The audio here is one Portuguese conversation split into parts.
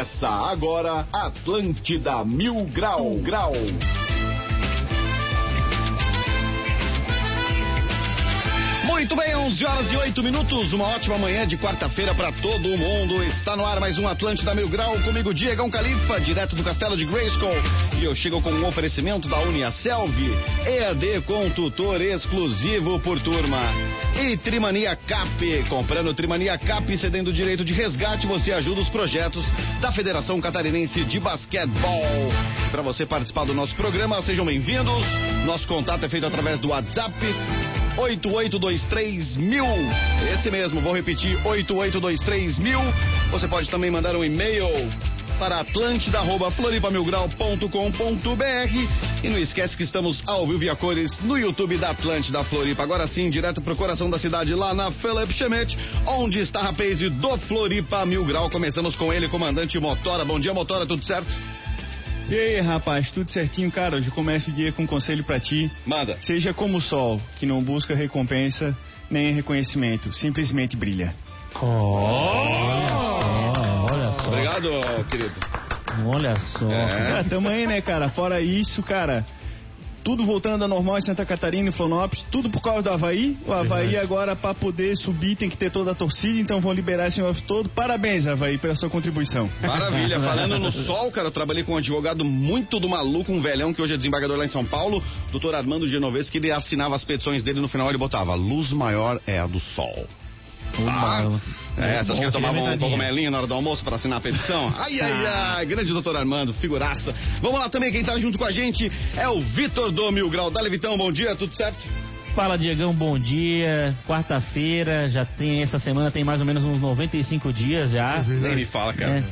Começa agora Atlântida Mil Grau Grau. Muito bem, 11 horas e 8 minutos, uma ótima manhã de quarta-feira para todo mundo. Está no ar mais um Atlântida Mil Grau, comigo Diegão Califa, direto do Castelo de Grayskull. E eu chego com um oferecimento da Uniaselv, EAD com tutor exclusivo por turma. E Trimania Cap, comprando Trimania Cap e cedendo direito de resgate, você ajuda os projetos da Federação Catarinense de Basquetebol. Para você participar do nosso programa, sejam bem-vindos. Nosso contato é feito através do WhatsApp 8823 mil. Esse mesmo, vou repetir, 8823 mil. Você pode também mandar um e-mail para atlântida.floripamilgrau.com.br e não esquece que estamos ao vivo via cores no YouTube da Atlântida Floripa. Agora sim, direto pro coração da cidade, lá na Philip Chemet, onde está a rapaz do Floripa Mil Grau. Começamos com ele, comandante Motora. Bom dia, Motora, tudo certo? E aí, rapaz, tudo certinho, cara? Hoje começa o dia com um conselho para ti. Manda. Seja como o sol, que não busca recompensa nem reconhecimento, simplesmente brilha. Oh. Obrigado, querido. Olha só. É. Tamo aí, né, cara? Fora isso, cara, tudo voltando a normal em Santa Catarina e Florianópolis, tudo por causa do Havaí. O Havaí Verdade. agora, para poder subir, tem que ter toda a torcida, então vão liberar esse negócio todo. Parabéns, Havaí, pela sua contribuição. Maravilha. Falando no sol, cara, eu trabalhei com um advogado muito do maluco, um velhão que hoje é desembargador lá em São Paulo, doutor Armando Genovese, que ele assinava as petições dele no final ele botava: luz maior é a do sol. Ah, é, essas que tomavam um cogumelinho na hora do almoço para assinar a petição. Ai, ai, ai, grande doutor Armando, figuraça. Vamos lá também, quem tá junto com a gente é o Vitor do Mil Grau. Dale Vitão, bom dia, tudo certo? Fala, Diegão, bom dia. Quarta-feira, já tem, essa semana tem mais ou menos uns 95 dias já. Nem me fala, cara. É.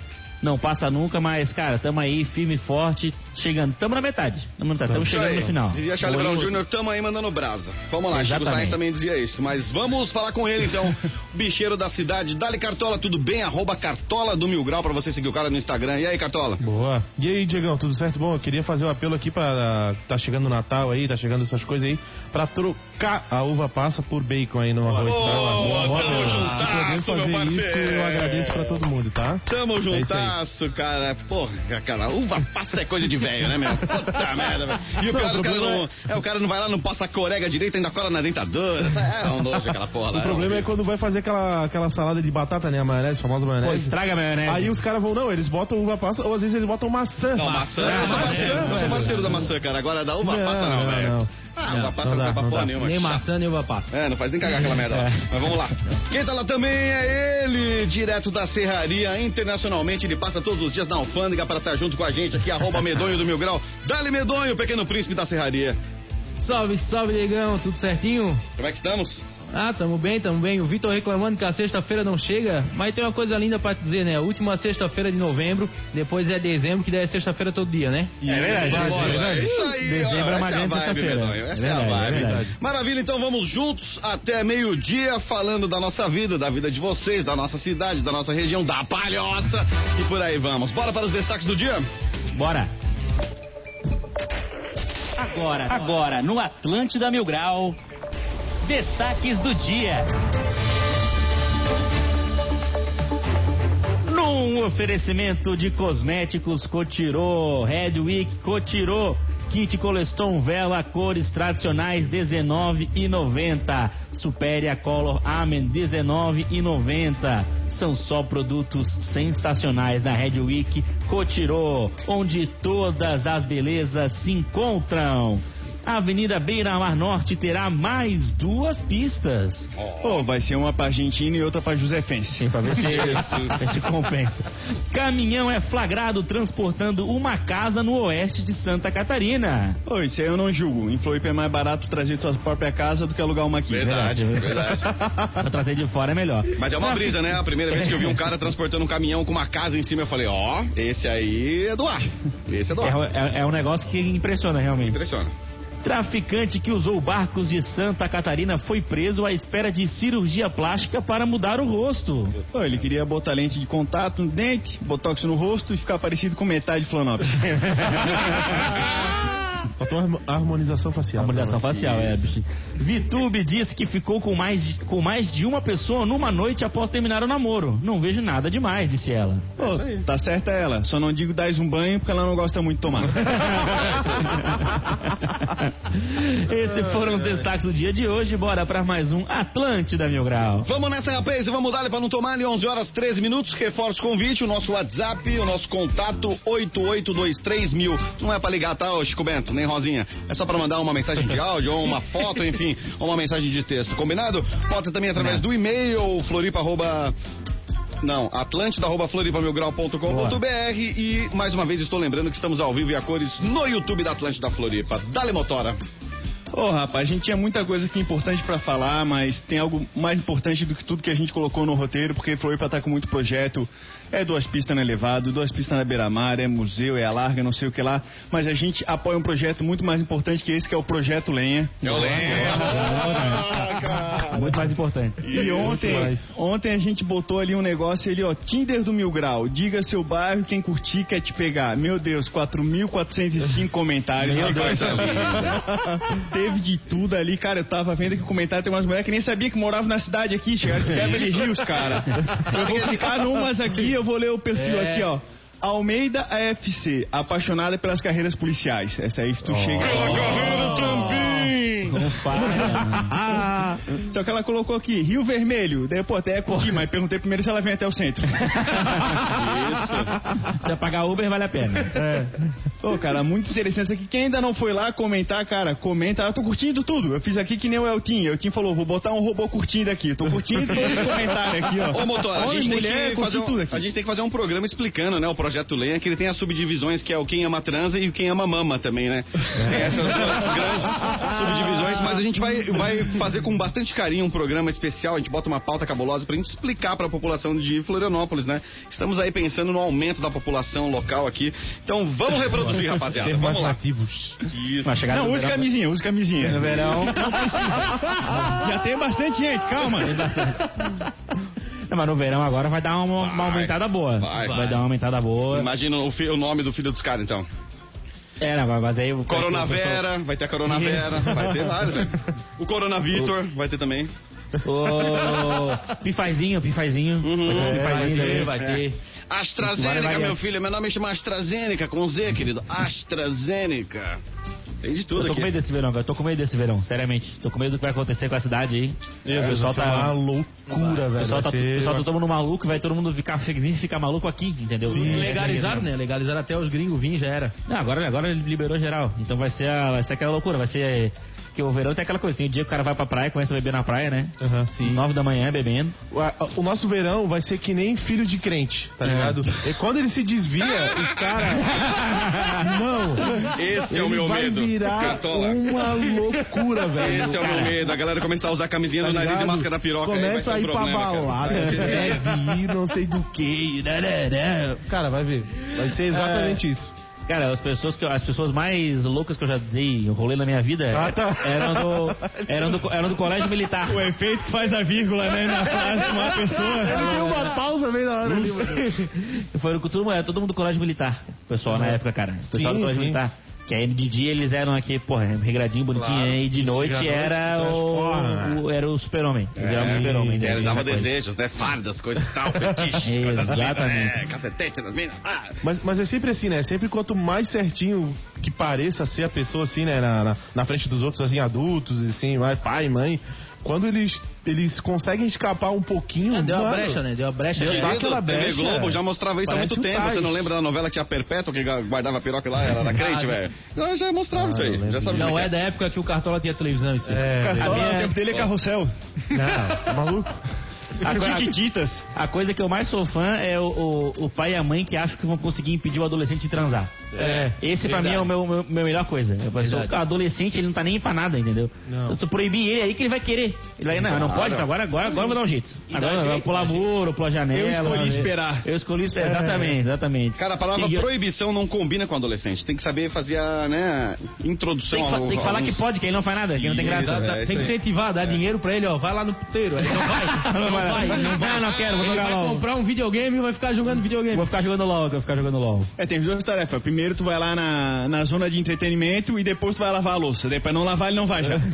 Não passa nunca, mas, cara, tamo aí, firme e forte, chegando. Tamo na metade. Isso chegando aí. no final. Dizia Charlie Brown Jr., tamo aí mandando brasa. Vamos lá, Chico Exatamente. Sainz também dizia isso. Mas vamos falar com ele então, bicheiro da cidade. Dali Cartola, tudo bem? Arroba Cartola do Mil Grau pra você seguir o cara no Instagram. E aí, Cartola? Boa. E aí, Diegão, tudo certo? Bom, eu queria fazer um apelo aqui pra. Tá chegando o Natal aí, tá chegando essas coisas aí, pra trocar a uva passa por bacon aí no arroz. Ô, tá? Boa, boa, tamo boa. juntasso, Se puder meu fazer parceiro. isso, eu agradeço pra todo mundo, tá? Tamo É juntasso, cara. Porra, cara, uva passa é coisa de velho, né, meu? Puta merda, velho. E o Não, pior, o o cara não. É, o cara não vai lá, não passa a corega direita, ainda cola na dentadura. É um nojo aquela porra lá. O problema é quando vai fazer aquela, aquela salada de batata, né? A maionese, a famosa Pô, maionese. estraga a maionese. Aí os caras vão, não, eles botam uva passa, ou às vezes eles botam maçã. Não, maçã, eu sou maçã, parceiro, eu sou parceiro da maçã, cara. Agora da uva Não, passa não, não, velho. Ah, Não, uva passa não não, dá, pra não porra dá. nenhuma. Nem maçã, nem uva passa. É, não faz nem cagar aquela merda lá. Mas vamos lá. Quem tá lá também é ele, direto da Serraria, internacionalmente. Ele passa todos os dias na alfândega para estar junto com a gente aqui, arroba Medonho do Mil Grau. Dale Medonho, pequeno príncipe da Serraria. Salve, salve, Diegão, tudo certinho? Como é que estamos? Ah, tamo bem, tamo bem. O Vitor reclamando que a sexta-feira não chega, mas tem uma coisa linda pra te dizer, né? A última sexta-feira de novembro, depois é dezembro, que daí é sexta-feira todo dia, né? É verdade. Bora, verdade. é isso aí, Dezembro ó, é uma essa grande a vibe, sexta-feira. É é, a verdade, vibe. é verdade. Maravilha, então vamos juntos até meio-dia falando da nossa vida, da vida de vocês, da nossa cidade, da nossa região, da palhoça e por aí vamos. Bora para os destaques do dia? Bora. Agora, agora, no Atlântida Mil Grau, destaques do dia. Num oferecimento de cosméticos Cotirô, Red Week Cotirô, kit Coleston Vela, cores tradicionais R$19,90. Supere a Color Amen R$19,90. São só produtos sensacionais da Red Week Cotirô, onde todas as belezas se encontram. A Avenida Beira Mar Norte terá mais duas pistas. Pô, vai ser uma pra Argentina e outra pra Josefense. Pra ver se, ver se compensa. Caminhão é flagrado transportando uma casa no oeste de Santa Catarina. Pô, isso aí eu não julgo. Em Floripa é mais barato trazer tua própria casa do que alugar uma aqui. Verdade, verdade. Pra trazer de fora é melhor. Mas é uma brisa, né? A primeira vez que eu vi um cara transportando um caminhão com uma casa em cima, eu falei, ó, esse aí é do ar. Esse é do ar. É, é- é um negócio que impressiona realmente. Impressiona. Traficante que usou barcos de Santa Catarina foi preso à espera de cirurgia plástica para mudar o rosto. Pô, ele queria botar lente de contato no dente, botox no rosto e ficar parecido com metade de Florianópolis. Faltou harmo- harmonização facial. Harmonização também. facial, é, bicho. Vitube disse que ficou com mais, de- com mais de uma pessoa numa noite após terminar o namoro. Não vejo nada demais, disse ela. Pô, tá certa ela. Só não digo dás um banho porque ela não gosta muito de tomar. Esses foram os destaques do dia de hoje. Bora pra mais um Atlântida Mil Grau. Vamos nessa, rapaz, e vamos dar para não tomar ali 11 horas 13 minutos. Reforço o convite, o nosso WhatsApp, o nosso contato 8823 mil. Não é pra ligar, tá, ô Chico Bento, nem Rosinha. É só pra mandar uma mensagem de áudio, ou uma foto, enfim, ou uma mensagem de texto. Combinado? Pode ser também através do e-mail, floripa. arroba- Não, atlântida.floripamilgrau.com.br e mais uma vez estou lembrando que estamos ao vivo e a cores no YouTube da Atlântida Floripa. Dale Motora. Ô, rapaz, a gente tinha muita coisa aqui importante pra falar, mas tem algo mais importante do que tudo que a gente colocou no roteiro, porque Floripa tá com muito projeto. É duas pistas no elevado, duas pistas na beira-mar, é museu, é a larga, não sei o que lá. Mas a gente apoia um projeto muito mais importante que esse, que é o Projeto Lenha. Eu lembro. Muito mais importante. E ontem, ontem a gente botou ali um negócio ali, ó, Tinder do Mil Grau. Diga seu bairro, quem curtir quer te pegar. Meu Deus, 4.405 comentários. Meu Que Deus. linda. Teve de tudo ali, cara. Eu tava vendo que o comentário tem umas mulheres que nem sabia que moravam na cidade aqui, chegaram de Beverly Hills, cara. Eu vou ficar numas aqui, eu vou ler o perfil É. aqui, ó. Almeida AFC, apaixonada pelas carreiras policiais. Essa aí que tu chega. carreira também. Não fala. Ah, só que ela colocou aqui, Rio Vermelho. Daí, pô, até é mas perguntei primeiro se ela vem até o centro. Isso. Se pagar Uber, vale a pena. É. Pô, cara, muito interessante isso aqui. Quem ainda não foi lá comentar, cara, comenta. Eu tô curtindo tudo. Eu fiz aqui que nem o Eltin. O Eltin falou, vou botar um robô curtindo aqui. Tô curtindo todos os comentários aqui, ó. Ô, Motora, a Homem, gente, mulher, tem que curti fazer tudo um, aqui. a gente tem que fazer um programa explicando, né? O Projeto Lenha, que ele tem as subdivisões, que é o quem ama transa e o quem ama mama também, né? Tem essas duas grandes subdivisões, mas a gente vai, vai fazer com bastante carinho um programa especial, a gente bota uma pauta cabulosa pra gente explicar pra população de Florianópolis, né? Estamos aí pensando no aumento da população local aqui. Então vamos reproduzir, rapaziada. Termos Vamos lá. nativos. Isso. Vai chegar Não, use verão- camisinha, use camisinha. No verão. Não precisa. Já tem bastante gente, calma. Não, mas no verão agora vai dar uma, uma Vai. aumentada boa. Vai. dar uma aumentada boa. Imagina o, fi- o nome do filho dos caras, então. É, não, mas aí o. Coronavera, vai ter a Coronavera, vai ter vários, velho. O Coronavitor vai ter também. O Pifazinho, Pifazinho. Uhum. Vai ter um É, Pifazinho vai ter, também. vai ter. Vai AstraZeneca, meu filho. Meu nome chama AstraZeneca, com Z, querido. AstraZeneca. Tem de Eu tudo tô com medo desse verão, velho. Eu tô com medo desse verão, seriamente. Tô com medo do que vai acontecer com a cidade aí. Meu o pessoal ser uma tá. loucura, O velho. pessoal tá, o ser- pessoal tá todo mundo maluco, vai todo mundo ficar, vir ficar maluco aqui, entendeu? Legalizaram, né? Legalizaram até os gringos vinhos, já era. Não, agora, agora ele liberou geral. Então vai ser, a- vai ser aquela loucura, vai ser. Que o verão tem aquela coisa, tem o dia que o cara vai pra praia, começa a beber na praia, né? Aham. Sim. Nove da manhã bebendo. O, o nosso verão vai ser que nem filho de crente, tá É. ligado? E quando ele se desvia, o cara. Não! Esse é o meu vai medo. virar Cartola. uma loucura, velho. Esse é o meu medo. A galera começar a usar camisinha Tá no nariz e máscara da piroca. Começa a um ir pra problema, cara. balada, deve ir, não sei do que. Cara, vai ver. Vai ser exatamente isso. Cara, as pessoas, que, as pessoas mais loucas que eu já dei rolê na minha vida Ah, tá. eram, do, eram, do, eram do colégio militar. O efeito que faz a vírgula, né, na frase de uma pessoa. Tem uma pausa bem na hora ali, mano. Foi todo, mundo- era todo mundo do colégio militar. O pessoal na época, cara. O pessoal Sim, do colégio sim. militar. Que aí de dia eles eram aqui, porra, regradinho, bonitinho, Claro. e de noite era o, o- era o super-homem. Eles eram o É, super-homem. né? é, Essa coisa. desejos, né? Fardas, coisas e tal, fetiches, coisas lindas, Exatamente. é, cacetete nas minas. Ah, Mas, mas é sempre assim, né? Sempre quanto mais certinho que pareça ser a pessoa, assim, né? Na, na, na frente dos outros, assim, adultos, assim, vai, pai, mãe. Quando eles, eles conseguem escapar um pouquinho. Deu uma mano, brecha, né? Deu uma brecha. Deu aquela TV brecha. Globo já mostrava isso há muito tempo. Você Tais. não lembra da novela que tinha Perpétua, que guardava a piroca lá, era da crente, Ah, velho? Já, já mostrava isso aí. Já sabe Não é que da época que o Cartola tinha televisão, isso aí. É, Cartola, minha- o tempo dele é carrossel. não, tá maluco? As Chiquititas. A coisa que eu mais sou fã é o, o, o pai e a mãe que acham que vão conseguir impedir o adolescente de transar. É. Esse pra mim é o meu, meu, meu melhor coisa. O adolescente ele não tá nem pra nada, entendeu? Não. Se tu proibir ele aí que ele vai querer. Ele aí, não, não pode, agora, agora, agora eu vou dar um jeito. Agora eu vou pular muro, pular janela. Eu escolhi esperar. Eu escolhi esperar, exatamente, exatamente. Cara, a palavra eu- proibição não combina com adolescente. Tem que saber fazer a, né, introdução Tem que, fa- ao- tem que falar aos- que pode, que aí não faz nada, que não tem graça. é, Tem que incentivar, dar dinheiro pra ele, ó. Vai lá no puteiro. Aí não vai. Não vai vai, não vai, não quero, vou jogar vai LOL. comprar um videogame e vai ficar jogando videogame. Vou ficar jogando LOL, vou ficar jogando LOL. É, tem duas tarefas. Primeiro tu vai lá na, na zona de entretenimento e depois tu vai lavar a louça. Daí pra não lavar ele não vai já.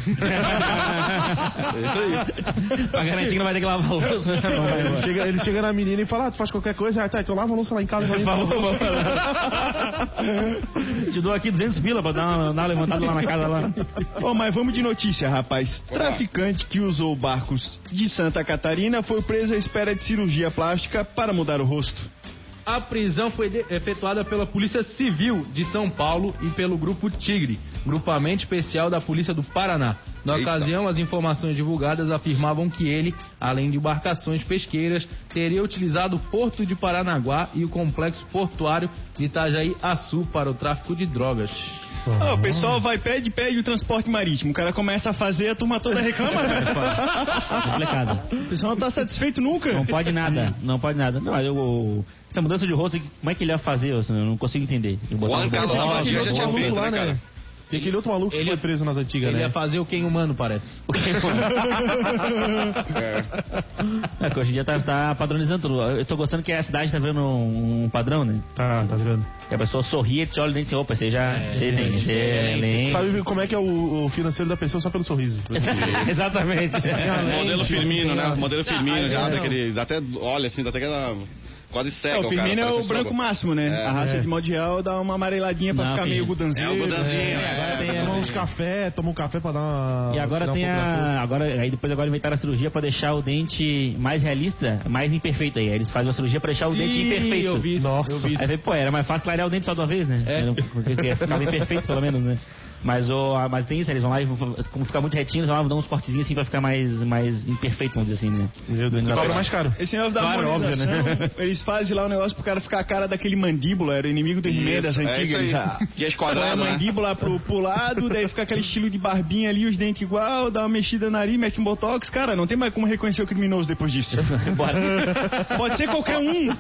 Pra garantir que não vai ter que lavar a louça. Vai, Ele vai. chega, ele chega na menina e fala, ah, tu faz qualquer coisa, ah, tá, então lava a louça lá em casa. vai Falou, Te dou aqui 200 pila pra dar uma, dar uma levantada lá na casa lá. Bom, mas vamos de notícia, rapaz. Traficante que usou barcos de Santa Catarina foi preso à espera de cirurgia plástica para mudar o rosto. A prisão foi efetuada pela Polícia Civil de São Paulo e pelo Grupo Tigre, grupamento especial da Polícia do Paraná. Na Eita. ocasião, as informações divulgadas afirmavam que ele, além de embarcações pesqueiras, teria utilizado o Porto de Paranaguá e o complexo portuário de Itajaí Açu para o tráfico de drogas. Ah, o pessoal vai, pede, pede o transporte marítimo. O cara começa a fazer, a turma toda reclama. velho. Complicado. O pessoal não tá satisfeito nunca. Não pode nada, não pode nada. Não, eu, eu- essa mudança de rosto, como é que ele ia fazer? Eu eu não consigo entender. Ele botar Juan Carlos já tinha feito, lá, né, né? cara? Tem aquele outro maluco que Ele- foi preso nas antigas, Ele né? ia fazer o quem humano, parece. O que, mano? É que hoje em dia tá, tá padronizando tudo. Eu tô gostando que a cidade tá vendo um, um padrão, né? Tá, tá virando. Que a pessoa sorri e te olha dentro e diz, opa, você já... você tem, você é lente. Sabe como é que é o, o financeiro da pessoa só pelo sorriso? Exatamente. Modelo Firmino, né? Modelo Firmino, já é, dá não. aquele. Dá até. Olha assim, dá até aquela. Quase É, cega. o Firmino cara, é o um branco máximo, né? É. a raça É. de modo geral dá uma amareladinha pra Não, ficar meio É gudanzinho. o Gudanzinho, É, é. agora tem- Toma uns café, toma um café pra dar uma. E agora um tem cor. a. Agora, aí depois agora inventaram a cirurgia pra deixar o dente mais realista, mais imperfeito aí. Eles fazem uma cirurgia pra deixar o dente imperfeito. eu vi isso. Nossa. Eu vi isso. Aí pô, era mais fácil clarear o dente só de uma vez, né? É. Era- Porque ficava imperfeito, pelo menos, né? Mas, o, a- mas tem isso, eles vão lá e vão- como ficar muito retinho, eles vão lá e dão uns cortezinhos assim pra ficar mais, mais imperfeito, vamos dizer assim, né? Meu Deus, cobra mais caro. Esse negócio da Claro, harmonização, óbvio, né? eles fazem lá o negócio pro cara ficar a cara daquele mandíbula, era o inimigo do He-Man das é antigas. isso aí. eles, ah, Que é Põe a né? mandíbula pro, pro lado, daí fica aquele estilo de barbinha ali, os dentes igual, dá uma mexida no nariz, mete um botox. Cara, não tem mais como reconhecer o criminoso depois disso. Pode ser qualquer um.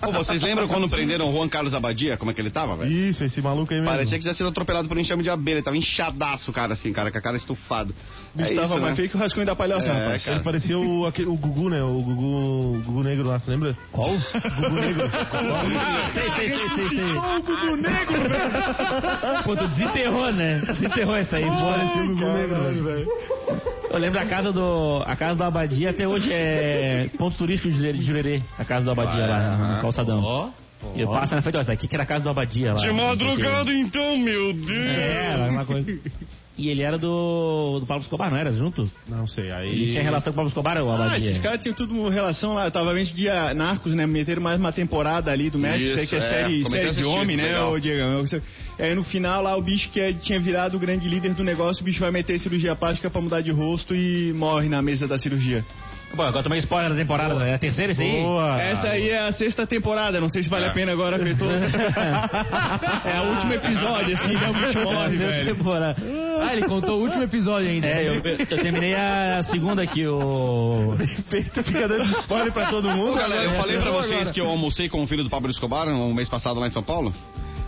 Pô, vocês lembram quando prenderam o Juan Carlos Abadia? Como é que ele tava, velho? Isso, esse maluco aí mesmo. Parecia que já sido atropelado por um enxame de abelha. Ele tava inchadaço, cara, assim, cara, com a cara estufada. O bicho É tava isso, mais né? feio que o rascunho da palhoça, É, rapaz. cara. Ele parecia o, aquele, o Gugu, né? O Gugu, Gugu Negro lá, você lembra? Qual? Gugu Negro. Ah, sei, sei, sei, sei, sei. O Gugu Negro, velho. Pô, tu desenterrou, né? Desenterrou essa aí. Parecia o Gugu Negro, velho. Eu lembro da casa do. A casa do Abadia até hoje é ponto turístico de de Jurerê. A casa do Abadia lá, no calçadão. Ó. E eu passo na frente, essa aqui que era a casa do Abadia lá. De madrugada, então, meu Deus. É, era uma coisa. E ele era do, do Pablo Escobar, não era? Junto? Não sei, aí... Ele tinha relação com o Pablo Escobar, o Ah, Abadia? esses caras tinham tudo relação lá. Eu tava vendo dia Narcos, né? Meteram mais uma temporada ali do México. Isso aí que é Isso, é. série, Comecei série de homem, né, ô Diego? Aí no final lá o bicho que é- tinha virado o grande líder do negócio, o bicho vai meter cirurgia plástica pra mudar de rosto e morre na mesa da cirurgia. Bom, agora também spoiler da temporada, né? É a terceira esse aí? Boa. Essa aí é a sexta temporada, não sei se vale É. a pena agora ver é o último episódio, assim, que é o bicho morre, velho. temporada. Ah, ele contou o último episódio ainda. É, eu, eu terminei a segunda aqui, o. Feito fica dando spoiler pra todo mundo. Ô, galera, eu falei pra agora. vocês que eu almocei com o filho do Pablo Escobar um mês passado lá em São Paulo?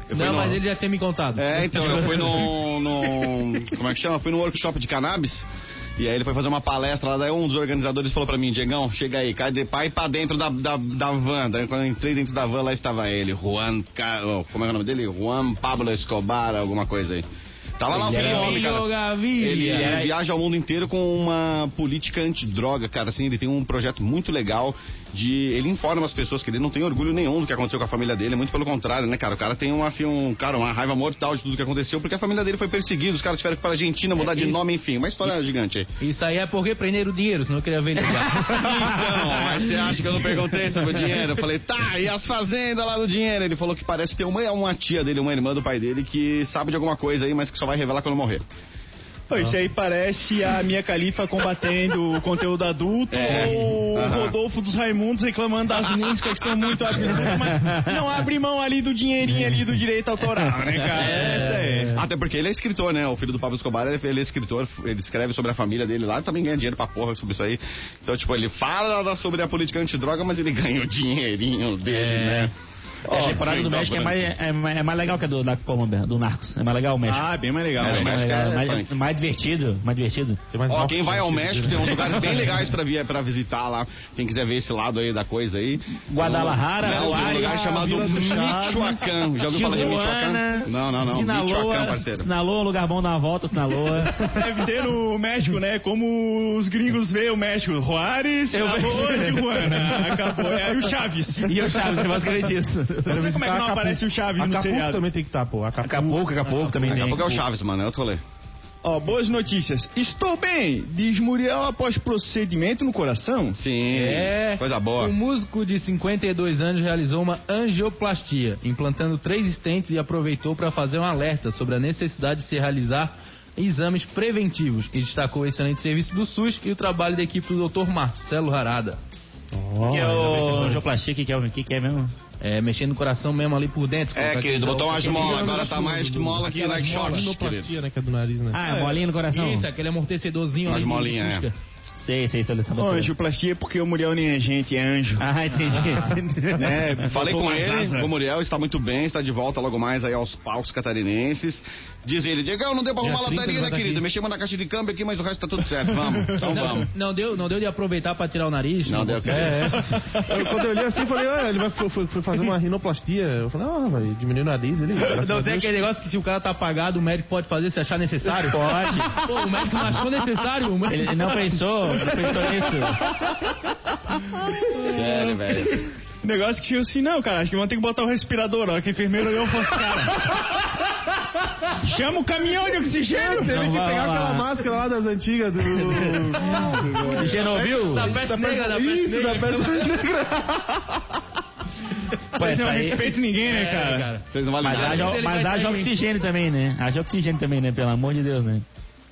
Eu Não, no- mas ele já tinha me contado. É, então, eu fui no, no- Como é que chama? Fui no workshop de cannabis. E aí ele foi fazer uma palestra lá, daí um dos organizadores falou pra mim, Diegão, chega aí, cai de pai pra dentro da, da, da van. Daí quando eu entrei dentro da van, lá estava ele, Juan, oh, como é o nome dele? Juan Pablo Escobar, alguma coisa aí. Tava lá o do homem, cara. Gaviria. Ele, ele viaja ao mundo inteiro com uma política antidroga, cara. Assim, ele tem um projeto muito legal de. Ele informa as pessoas que ele não tem orgulho nenhum do que aconteceu com a família dele. Muito pelo contrário, né, cara? O cara tem uma, assim, um, cara, uma raiva mortal de tudo que aconteceu, porque a família dele foi perseguida, os caras tiveram que ir pra Argentina, mudar de isso. nome, enfim. Uma história gigante aí. Isso aí é porque prenderam o dinheiro, senão eu queria ver lá. Então, mas você acha que eu não perguntei sobre o dinheiro? Eu falei, tá, e as fazendas lá do dinheiro? Ele falou que parece ter uma, uma tia dele, uma irmã do pai dele, que sabe de alguma coisa aí, mas que só vai revelar quando morrer. Pô, isso aí parece a Mia Califa combatendo o conteúdo adulto É. ou o. Rodolfo dos Raimundos reclamando das músicas que são muito absurdas, mas não abre mão ali do dinheirinho ali do direito autoral, né, cara? Essa é. Até porque ele é escritor, né? O filho do Pablo Escobar, ele, é escritor, ele escreve sobre a família dele lá, também ganha dinheiro pra porra sobre isso aí. Então, tipo, ele fala sobre a política antidroga, mas ele ganha o dinheirinho dele, né? A temporada do México é mais, é, mais- é mais legal que a do, da Colômbia, do Narcos. É mais legal o México. Ah, bem mais legal. É, o mais, México legal, é mais, mais divertido, mais divertido. Mais Ó, quem vai ao México tem uns lugares bem legais pra, vir, pra visitar lá. Quem quiser ver esse lado aí da coisa aí. Guadalajara, Não, tem um lugar chamado Michoacán. Já ouviu falar de Michoacán? Não, não, não. Michoacán, parceiro. Sinaloa, um lugar bom dar uma volta, Sinaloa. Deve ter no México, né? Como os gringos veem o México. Juárez, Sinaloa. Tijuana. Acabou. É aí o Chaves. e o Chaves, é basicamente isso. Não sei como é que não Acapulco. aparece o Chaves no Acapulco seriado. também tem que estar, pô. Acapulco. Acapulco, Acapulco também Daqui a tem. pouco é o Chaves, mano. É outro rolê. Ó, boas notícias. Estou bem, diz Muriel após procedimento no coração. Sim. É. Coisa boa. O músico de 52 anos realizou uma angioplastia, implantando três estentes e aproveitou para fazer um alerta sobre a necessidade de se realizar exames preventivos e destacou o excelente serviço do SUS e o trabalho da equipe do Dr. Marcelo Harada. que é o angioplastia, que, que é o que, que é mesmo? É, mexendo no coração mesmo ali por dentro. É, querido, botou umas molas, agora tá mais que mola aquelas like shorts, querido. Né? Que é do nariz, né? Ah, bolinha no coração. Isso, aquele amortecedorzinho Umas ali. molinhas, é. Sei, sei, tô, Ó, tô. angioplastia é porque o Muriel nem é gente, é anjo. Ah, entendi. É, falei Faltou com ele, asa. o Muriel, está muito bem, está de volta logo mais aí aos palcos catarinenses. Diz ele, Diegão, não deu pra arrumar a 30 lataria, né, tá querido? Mexemos na caixa de câmbio aqui, mas o resto tá tudo certo, vamos. Então vamos. Não deu, não deu de aproveitar para tirar o nariz? Não deu conseguiu? É, é. Eu, quando eu olhei assim, falei, ele vai foi, foi- foi fazer uma rinoplastia. Eu falei, ah, vai diminuir o nariz. Ele, Não tem aquele negócio que se o cara tá apagado, o médico pode fazer se achar necessário? Pode. Pô, o médico não achou necessário. Ele não pensou, não pensou nisso. Sério, velho. O negócio que tinha assim, não, cara, acho que vão ter que botar o respirador, ó, que a enfermeira olhou e falou assim, cara. Chama o caminhão de oxigênio. Teve Não que vai pegar aquela máscara lá das antigas do. Chernobyl? Da peste negra, da peste Isso, da negra. peste negra. Vocês não aí- respeitam ninguém, né, É, cara? Vocês não valem Mas nada. haja, mas haja oxigênio também, né? Haja oxigênio também, né? Pelo amor de Deus, né?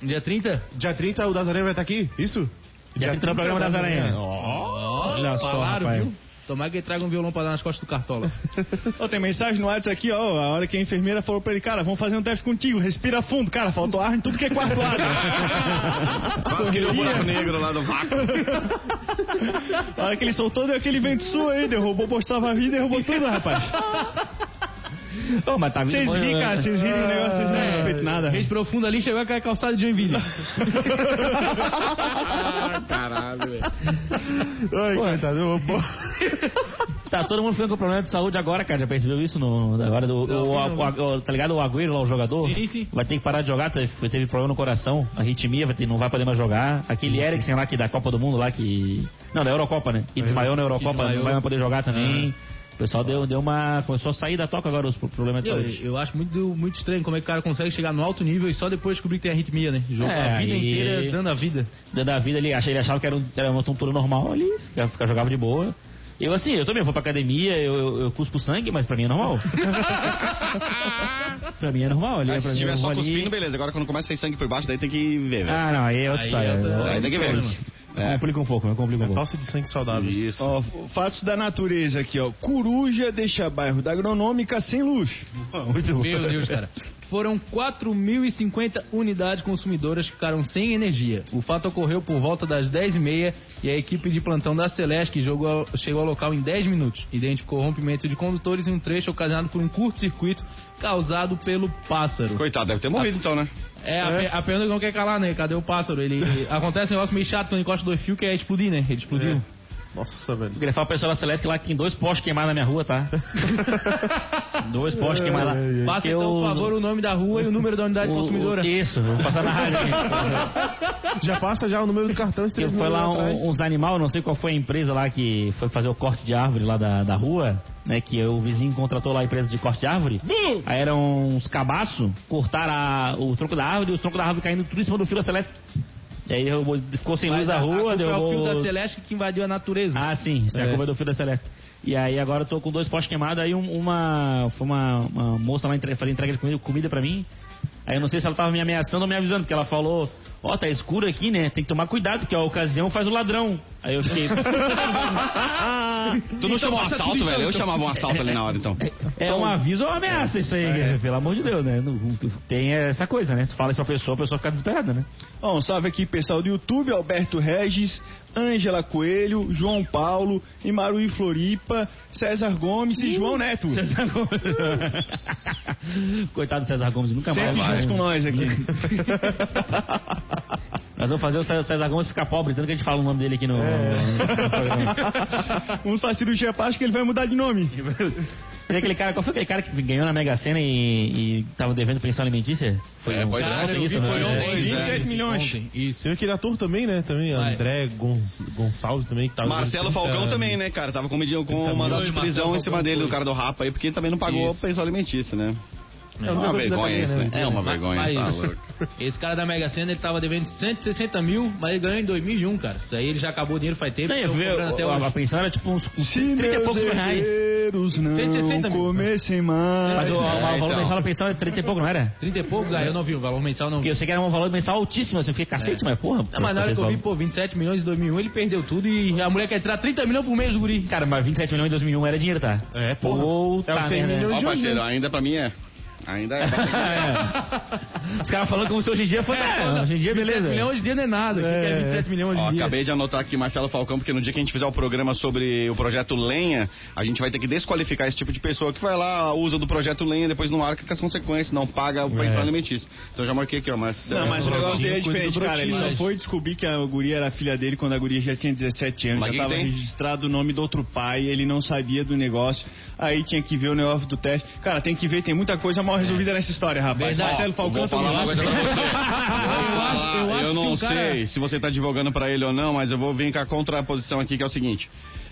Dia 30? Dia 30 o das Aranhas vai estar aqui? Isso? Já tem no programa das aranhas. Ó, Olha só, falaram, rapaz. viu? Tomara que ele traga um violão pra dar nas costas do Cartola. Ó, tem mensagem no WhatsApp aqui, ó. A hora que a enfermeira falou pra ele, cara, vamos fazer um teste contigo, respira fundo. Cara, faltou ar em tudo que é quarto lado. Quase que deu um buraco negro lá do vácuo. A hora que ele soltou, deu aquele vento sul aí, derrubou, postava a vida, derrubou tudo, rapaz. Ô, mas tá Vocês muito- ri, cara, vocês rirem o negócio, vocês não respeitam nada. Rede profunda ali, chegou aquela calçada de Joinville. Caralho, velho. Ai, coitado. eu vou- Tá todo mundo ficando com problema de saúde agora, cara. Já percebeu isso? No, agora do, o, o- o- tá ligado? O Agüero lá, o jogador? Sim, sim. Vai ter que parar de jogar, teve, teve problema no coração, arritmia, vai ter, não vai poder mais jogar. Aquele Eriksen lá que da Copa do Mundo lá que. Não, da Eurocopa, né? Que desmaiou na Eurocopa, desmaiou. não vai mais poder jogar também. O pessoal deu, deu uma. Começou a sair da toca agora os pro- problemas de Eu, saúde. eu acho muito, muito estranho como é que o cara consegue chegar no alto nível e só depois descobrir que tem arritmia, né? Jogo É, a vida e- inteira dando a vida. Dando a vida ali, ele achava que era, um, era uma tontura normal ali, jogava de boa. Eu assim, eu também vou pra academia, eu, eu, eu cuspo sangue, mas pra mim é normal. pra mim é normal, ali, pra se mim eu tiver só vou ali- cuspindo, beleza. Agora quando começa a sair sangue por baixo, daí tem que ver, velho. Ah, não, aí é outra Aí história. é outra- Aí tem que ver. É. Complica um pouco, né? complica um pouco. Falsa de sangue saudável. Isso. Ó, fatos da natureza aqui, ó. Coruja deixa bairro da agronômica sem luz. Muito bom. Meu Deus, cara. Foram 4.050 unidades consumidoras que ficaram sem energia. O fato ocorreu por volta das 10h30 e a equipe de plantão da Celeste jogou, chegou ao local em 10 minutos. Identificou rompimento de condutores em um trecho ocasionado por um curto-circuito causado pelo pássaro. Coitado, deve ter morrido então, né? É, a, pe- a pergunta que não quer calar, né? Cadê o pássaro? Ele, ele- acontece um negócio meio chato quando encosta dois fios que é explodir, né? Ele explodiu. Nossa, velho. Eu queria falar pro pessoal da Celeste que lá tem dois postes queimados na minha rua, tá? dois postes queimados lá. Passa Eu então, por uso- favor, o nome da rua e o número da unidade O- o- consumidora. Isso, vou passar na rádio. gente. Já passa já o número do cartão, Eu foi lá um- uns animais, não sei qual foi a empresa lá que foi fazer o corte de árvore lá da, da rua, né? Que o vizinho contratou lá a empresa de corte de árvore. Aí eram uns cabaços, cortaram a- o tronco da árvore e os troncos da árvore caindo tudo em cima do fio da Celeste. E aí derrubou- ficou sem luz Mas a rua, deu. É o fio da Celeste que invadiu a natureza. Ah, sim, isso é. a É. culpa do fio da Celeste. E aí agora eu tô com dois postes queimados, aí um- uma. Foi uma, uma moça lá entre, fazer entrega de comida, comida pra mim. Aí eu não sei se ela tava me ameaçando ou me avisando, porque ela falou, ó, tá escuro aqui, né? Tem que tomar cuidado, porque a ocasião faz o ladrão. Aí eu fiquei. Tu não chamou um assalto, velho? Eu chamava um assalto ali na hora, então. É um aviso ou uma ameaça isso aí, pelo amor de Deus, né? Tem essa coisa, né? Tu fala isso pra pessoa, a pessoa fica desesperada, né? Ó, um salve aqui pessoal do YouTube, Alberto Regis, Ângela Coelho, João Paulo, Imaruí Floripa, César Gomes e João Neto. César Gomes. Coitado do César Gomes, nunca mais. Sempre junto com nós aqui. Nós vamos fazer o César César Gomes ficar pobre, tanto que a gente fala o nome dele aqui no, programa. Uns faz cirurgia plástica, ele vai mudar de nome. Tem aquele cara, qual foi aquele cara que ganhou na Mega Sena e, e tava devendo pensão alimentícia? Foi É, um pois é. cara, eu isso, vi, né? foi ontem. 27 milhões. Isso. Tem aquele ator também, né? Também, Vai. André Gonç- Gonçalves também. Que tá Marcelo Falcão também, né, cara? Tava com, com 30 mandado de prisão em cima Falcão dele, do cara do Rapa aí, porque também não pagou Isso. pensão alimentícia, né? É É uma vergonha isso, né? né? É uma vergonha, tá louco. Esse cara da Mega Sena, ele tava devendo 160 mil, mas ele ganhou em 2001, cara. Isso aí ele já acabou o dinheiro faz tempo. Não, eu tão vi, cobrando até a, hoje. a pensão era tipo uns, uns Se 30 e poucos mil reais. não 160 mil. mais. Mas o, o valor então. mensal da pensão era 30 e pouco, não era? 30 e poucos, aí eu não vi, o valor mensal não Porque vi. eu sei que era um valor mensal altíssimo, assim, eu fiquei cacete, mas porra. Não, mas na hora que eu vi, pô, 27 milhões em 2001, ele perdeu tudo e a mulher quer tirar 30 milhões por mês do guri. Cara, mas 27 milhões em 2001 era dinheiro, tá? É, porra. Puta É os 100 merda. milhões Ó, de hoje, parceiro, ainda pra mim é. Ainda é. É. Os caras falando como se hoje em dia foi. É, hoje em dia, 27 beleza. milhões hoje em dia não é nada. O que é 27 milhões hoje Ó, em dia? acabei de anotar aqui Marcelo Falcão, porque no dia que a gente fizer o programa sobre o projeto Lenha, a gente vai ter que desqualificar esse tipo de pessoa que vai lá, usa do projeto Lenha, depois não arca com as consequências, não paga o pensão alimentício. Então já marquei aqui, ó, Marcelo. Não, mas o negócio dele é diferente, cara. Ele só foi descobrir que a guria era filha dele quando a guria já tinha 17 anos. Mas já quem tava tem? registrado o nome do outro pai, ele não sabia do negócio. Aí tinha que ver o negócio do teste. Cara, tem que ver, tem muita coisa mal resolvida nessa história, rapaz. Verdade. Marcelo Falcão você. Eu eu acho eu que não cara- sei se você tá divulgando pra ele ou não, mas eu vou vir com a contraposição aqui, que é o seguinte.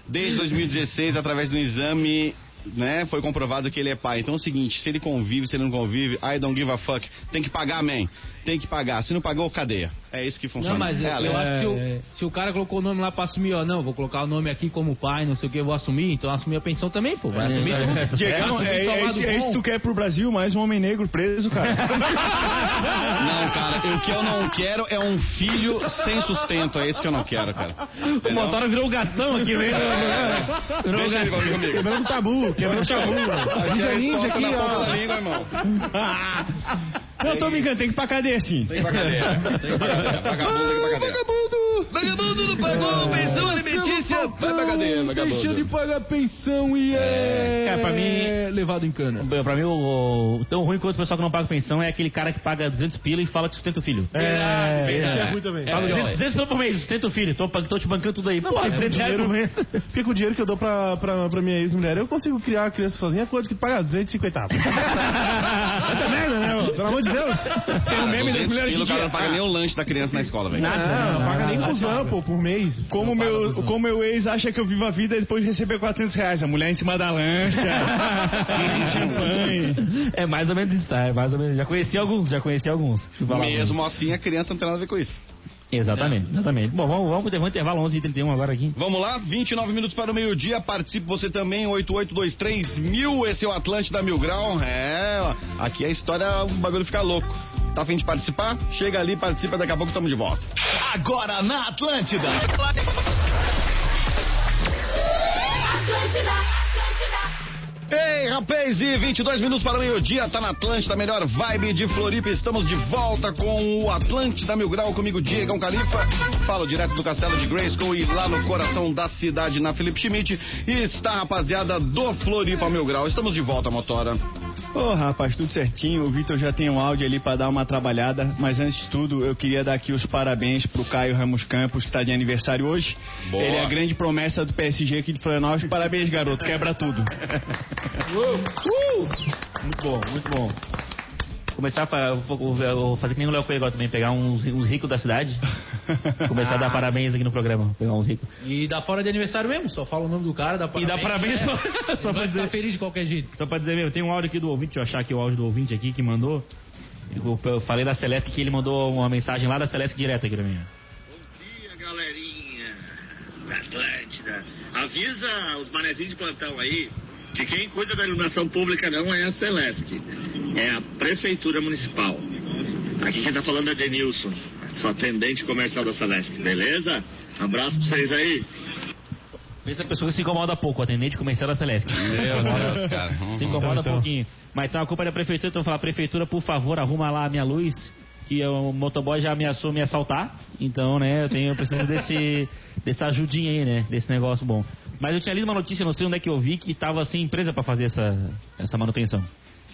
Desde 2016, através do exame, né, foi comprovado que ele é pai. Então é o seguinte, se ele convive, se ele não convive, I don't give a fuck. Tem que pagar, man. Tem que pagar. Se não pagou, cadeia. É isso que funciona. Não, mas é, eu, eu acho que se É. o, se o cara colocou o nome lá pra assumir, ó, não, vou colocar o nome aqui como pai, não sei o que, eu vou assumir, então assumir a pensão também, pô. Vai assumir. Diegão, Assumir é, o é, isso- é isso bom. que tu quer pro Brasil, mais um homem negro preso, cara. Não, cara, o que eu não quero é um filho sem sustento. É isso que eu não quero, cara. O motor virou um gastão aqui mesmo. Virou Deixa ele gastão. comigo. Quebrando tabu, quebrando tabu. É Ninja resposta aqui, ó. da língua, irmão. Eu tô brincando, tem que ir pra cadeia sim. Tem que ir pra cadeia. Tem que ir pra cadeia. Vagabundo tem que ir pra cadeia. Vagabundo! Vagabundo não pagou pensão alimentícia. Vai pra cadeia, vagabundo. Deixou de pagar pensão e é... Cara, pra mim- Levado em cana. Pra mim, o, o tão ruim quanto o pessoal que não paga pensão é aquele cara que paga 200 pila e fala que sustenta o filho. É, esse é É. ruim também. Paga 200, 200 pila por mês, sustenta o filho. Tô, tô te bancando tudo aí. Pô, porque 200 reais por mês. Porque com o dinheiro que eu dou pra, pra, pra minha ex-mulher, eu consigo criar a criança sozinha, quanto que paga 250. Puta merda, né? Pelo amor de Deus. Tem um meme das 200 mulheres de o cara dia. não paga nem o lanche da criança na escola, velho. Não, não paga nem cuzão, pô, por mês. Como meu, como meu ex acha que eu vivo a vida depois de receber 400 reais. A mulher em cima da lancha, champanhe. É mais ou menos isso, tá? É mais ou menos. Já conheci alguns, já conheci alguns. Deixa eu falar Mesmo assim, a criança não tem nada a ver com isso. Alguns. Exatamente, exatamente. Bom, vamos, vamos pro intervalo, intervalo 11h31 agora aqui. Vamos lá, 29 minutos para o meio-dia. Participe você também, 8823 mil. Esse é o Atlântida Mil Grau. É, aqui a história, o bagulho fica louco. Tá afim de participar? Chega ali, participa, daqui a pouco estamos de volta. Agora na Atlântida. Atlântida, Atlântida. Ei, rapaz, e 22 minutos para o meio-dia, tá na Atlântida, melhor vibe de Floripa. Estamos de volta com o Atlântida Mil Grau, comigo, Diegão Califa. Falo direto do Castelo de Grayskull e lá no coração da cidade, na Felipe Schmidt. E está, a rapaziada, do Floripa Mil Grau. Estamos de volta, motora. Ô rapaz, tudo certinho. O Vitor já tem um áudio ali pra dar uma trabalhada. Mas antes de tudo, eu queria dar aqui os parabéns pro Caio Ramos Campos, que tá de aniversário hoje. Boa. Ele é a grande promessa do PSG aqui de Florianópolis. Parabéns, garoto. Quebra tudo. Muito bom, muito bom. Começar a fa- fazer que nem o Léo fez agora também, pegar uns, uns ricos da cidade. Começar a dar parabéns aqui no programa. Pegar uns ricos. E dá fora de aniversário mesmo, só fala o nome do cara, dá E parabéns. dá parabéns só, só Só pra dizer. feliz de qualquer jeito. Só pra dizer mesmo, tem um áudio aqui do ouvinte, deixa eu achar aqui o áudio do ouvinte aqui que mandou. Eu, eu falei da Celeste que ele mandou uma mensagem lá da Celeste direto aqui pra mim. Bom dia, galerinha da Atlântida. Avisa os manezinhos de plantão aí que quem cuida da iluminação pública não é a Celeste, é a Prefeitura Municipal. Aqui quem tá falando é Denilson. Sou atendente comercial da Celeste, beleza? Abraço pra vocês aí. Essa pessoa que se incomoda pouco, o atendente comercial da Celeste. Meu Deus, cara. Se incomoda Então, um pouquinho. Mas então a culpa é da prefeitura, então falar, prefeitura, por favor, arruma lá a minha luz, que o motoboy já ameaçou me assaltar. Então, né, eu tenho eu preciso desse dessa ajudinha aí, né, desse negócio bom. Mas eu tinha lido uma notícia, não sei onde é que eu vi, que tava sem empresa pra fazer essa essa manutenção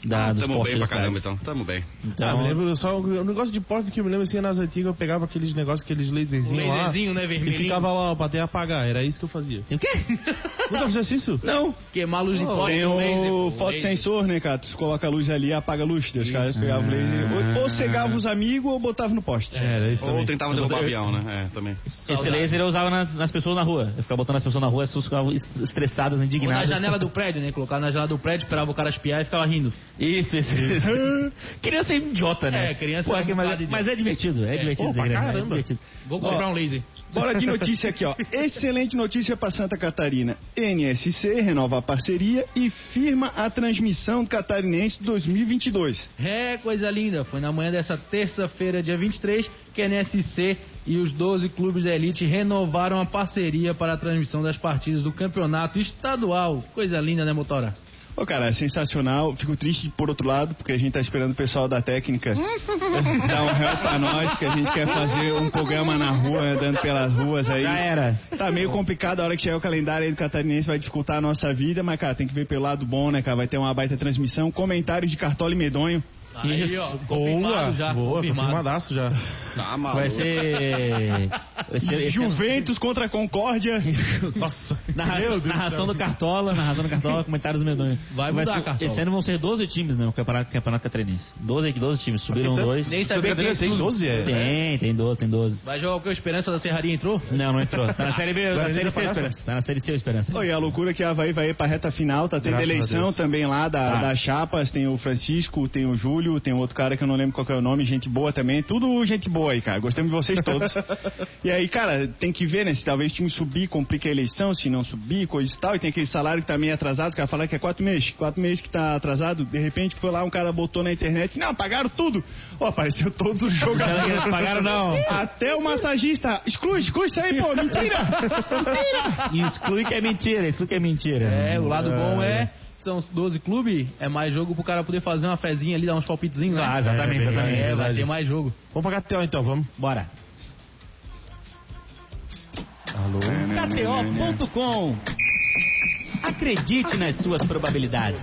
da dos Tamo bem pra caramba, então. Tamo bem. Então, Ah, me lembro só o negócio de porta que eu me lembro assim, nas antigas eu pegava aqueles negócios, aqueles laserzinhos lá. laserzinho, né, E vermelhinho. ficava lá ó, pra até apagar, era isso que eu fazia. tem o quê? Nunca fizesse isso? Não. Queimar a luz de poste Tem o fotossensor, né, cara? Tu coloca a luz ali e apaga a luz. Os caras pegavam o laser. Ou, ou cegava os amigos ou botava no poste. É, era isso Ou tentava derrubar avião, né? É, também. Esse laser eu usava nas, nas pessoas na rua. Eu ficava botando as pessoas na rua, as pessoas ficavam es- estressadas, Ou na indignadas. janela do prédio, né? Colocar na janela do prédio, esperava o cara espiar e ficava rindo. Isso, isso, isso. criança é idiota, né? É, criança Pô, é um que- mas, bocado mas é divertido, é, divertido. pra ser criança, é caramba. divertido. Vou comprar um laser. Bora de notícia aqui, ó. Excelente notícia para Santa Catarina. NSC renova a parceria e firma a transmissão do Catarinense 2022. É, coisa linda. Foi na manhã dessa terça-feira, dia 23, que a NSC e os 12 clubes da elite renovaram a parceria para a transmissão das partidas do campeonato estadual. Coisa linda, né, Motora? Ô, cara, é sensacional. Fico triste por outro lado, porque a gente tá esperando o pessoal da técnica dar um help pra nós, que a gente quer fazer um programa na rua, andando pelas ruas aí. Já era. Tá meio complicado a hora que chegar o calendário aí do Catarinense, vai dificultar a nossa vida, mas, cara, tem que ver pelo lado bom, né, cara? Vai ter uma baita transmissão, comentários de Cartola e Medonho. Aí, ó, Boa, confirmado já. boa, confirmado. confirmadaço já. Tá maluco. Vai ser. Vai ser Juventus contra a Concórdia. Nossa, Narração, narração do Cartola, narração do Cartola, comentários do Medonho. Vai mudar, ser- Cartola. Esse ano vão ser 12 times, né? No campeonato, campeonato catarinense. 12, 12 times, subiram Então, dois. Nem sabia que tem 12, é? Tem, tem 12, tem 12. Vai jogar o que? O Esperança da Serraria entrou? Não, não entrou. Tá na série B, tá na Vai série C? Esperança. Tá na série C, Esperança. Oi, a loucura que a Havaí vai ir pra reta final, tá tendo eleição também lá da, Tá. das chapas, tem o Francisco, tem o Júlio, tem outro cara que eu não lembro qual que é o nome, gente boa também, tudo gente boa aí, cara, gostamos de vocês todos. e aí, cara, tem que ver, né, se talvez o time subir, complica a eleição, se não subir, coisa e tal, e tem aquele salário que tá meio atrasado, o cara fala que é quatro meses, quatro meses que tá atrasado, de repente foi lá, um cara botou na internet, não, pagaram tudo, ó, apareceu todos os jogadores. Pagaram não. Até o massagista, exclui, exclui isso aí, pô, mentira! Mentira! Exclui que é mentira, exclui que é mentira. É, o lado bom é. São os 12 clubes, é mais jogo pro cara poder fazer uma fezinha ali, dar uns palpitezinhos, né? Ah, exatamente, É, exatamente. É, vai ter mais jogo. Vamos pra KTO então, vamos. Bora. Alô? KTO.com Acredite nas suas probabilidades.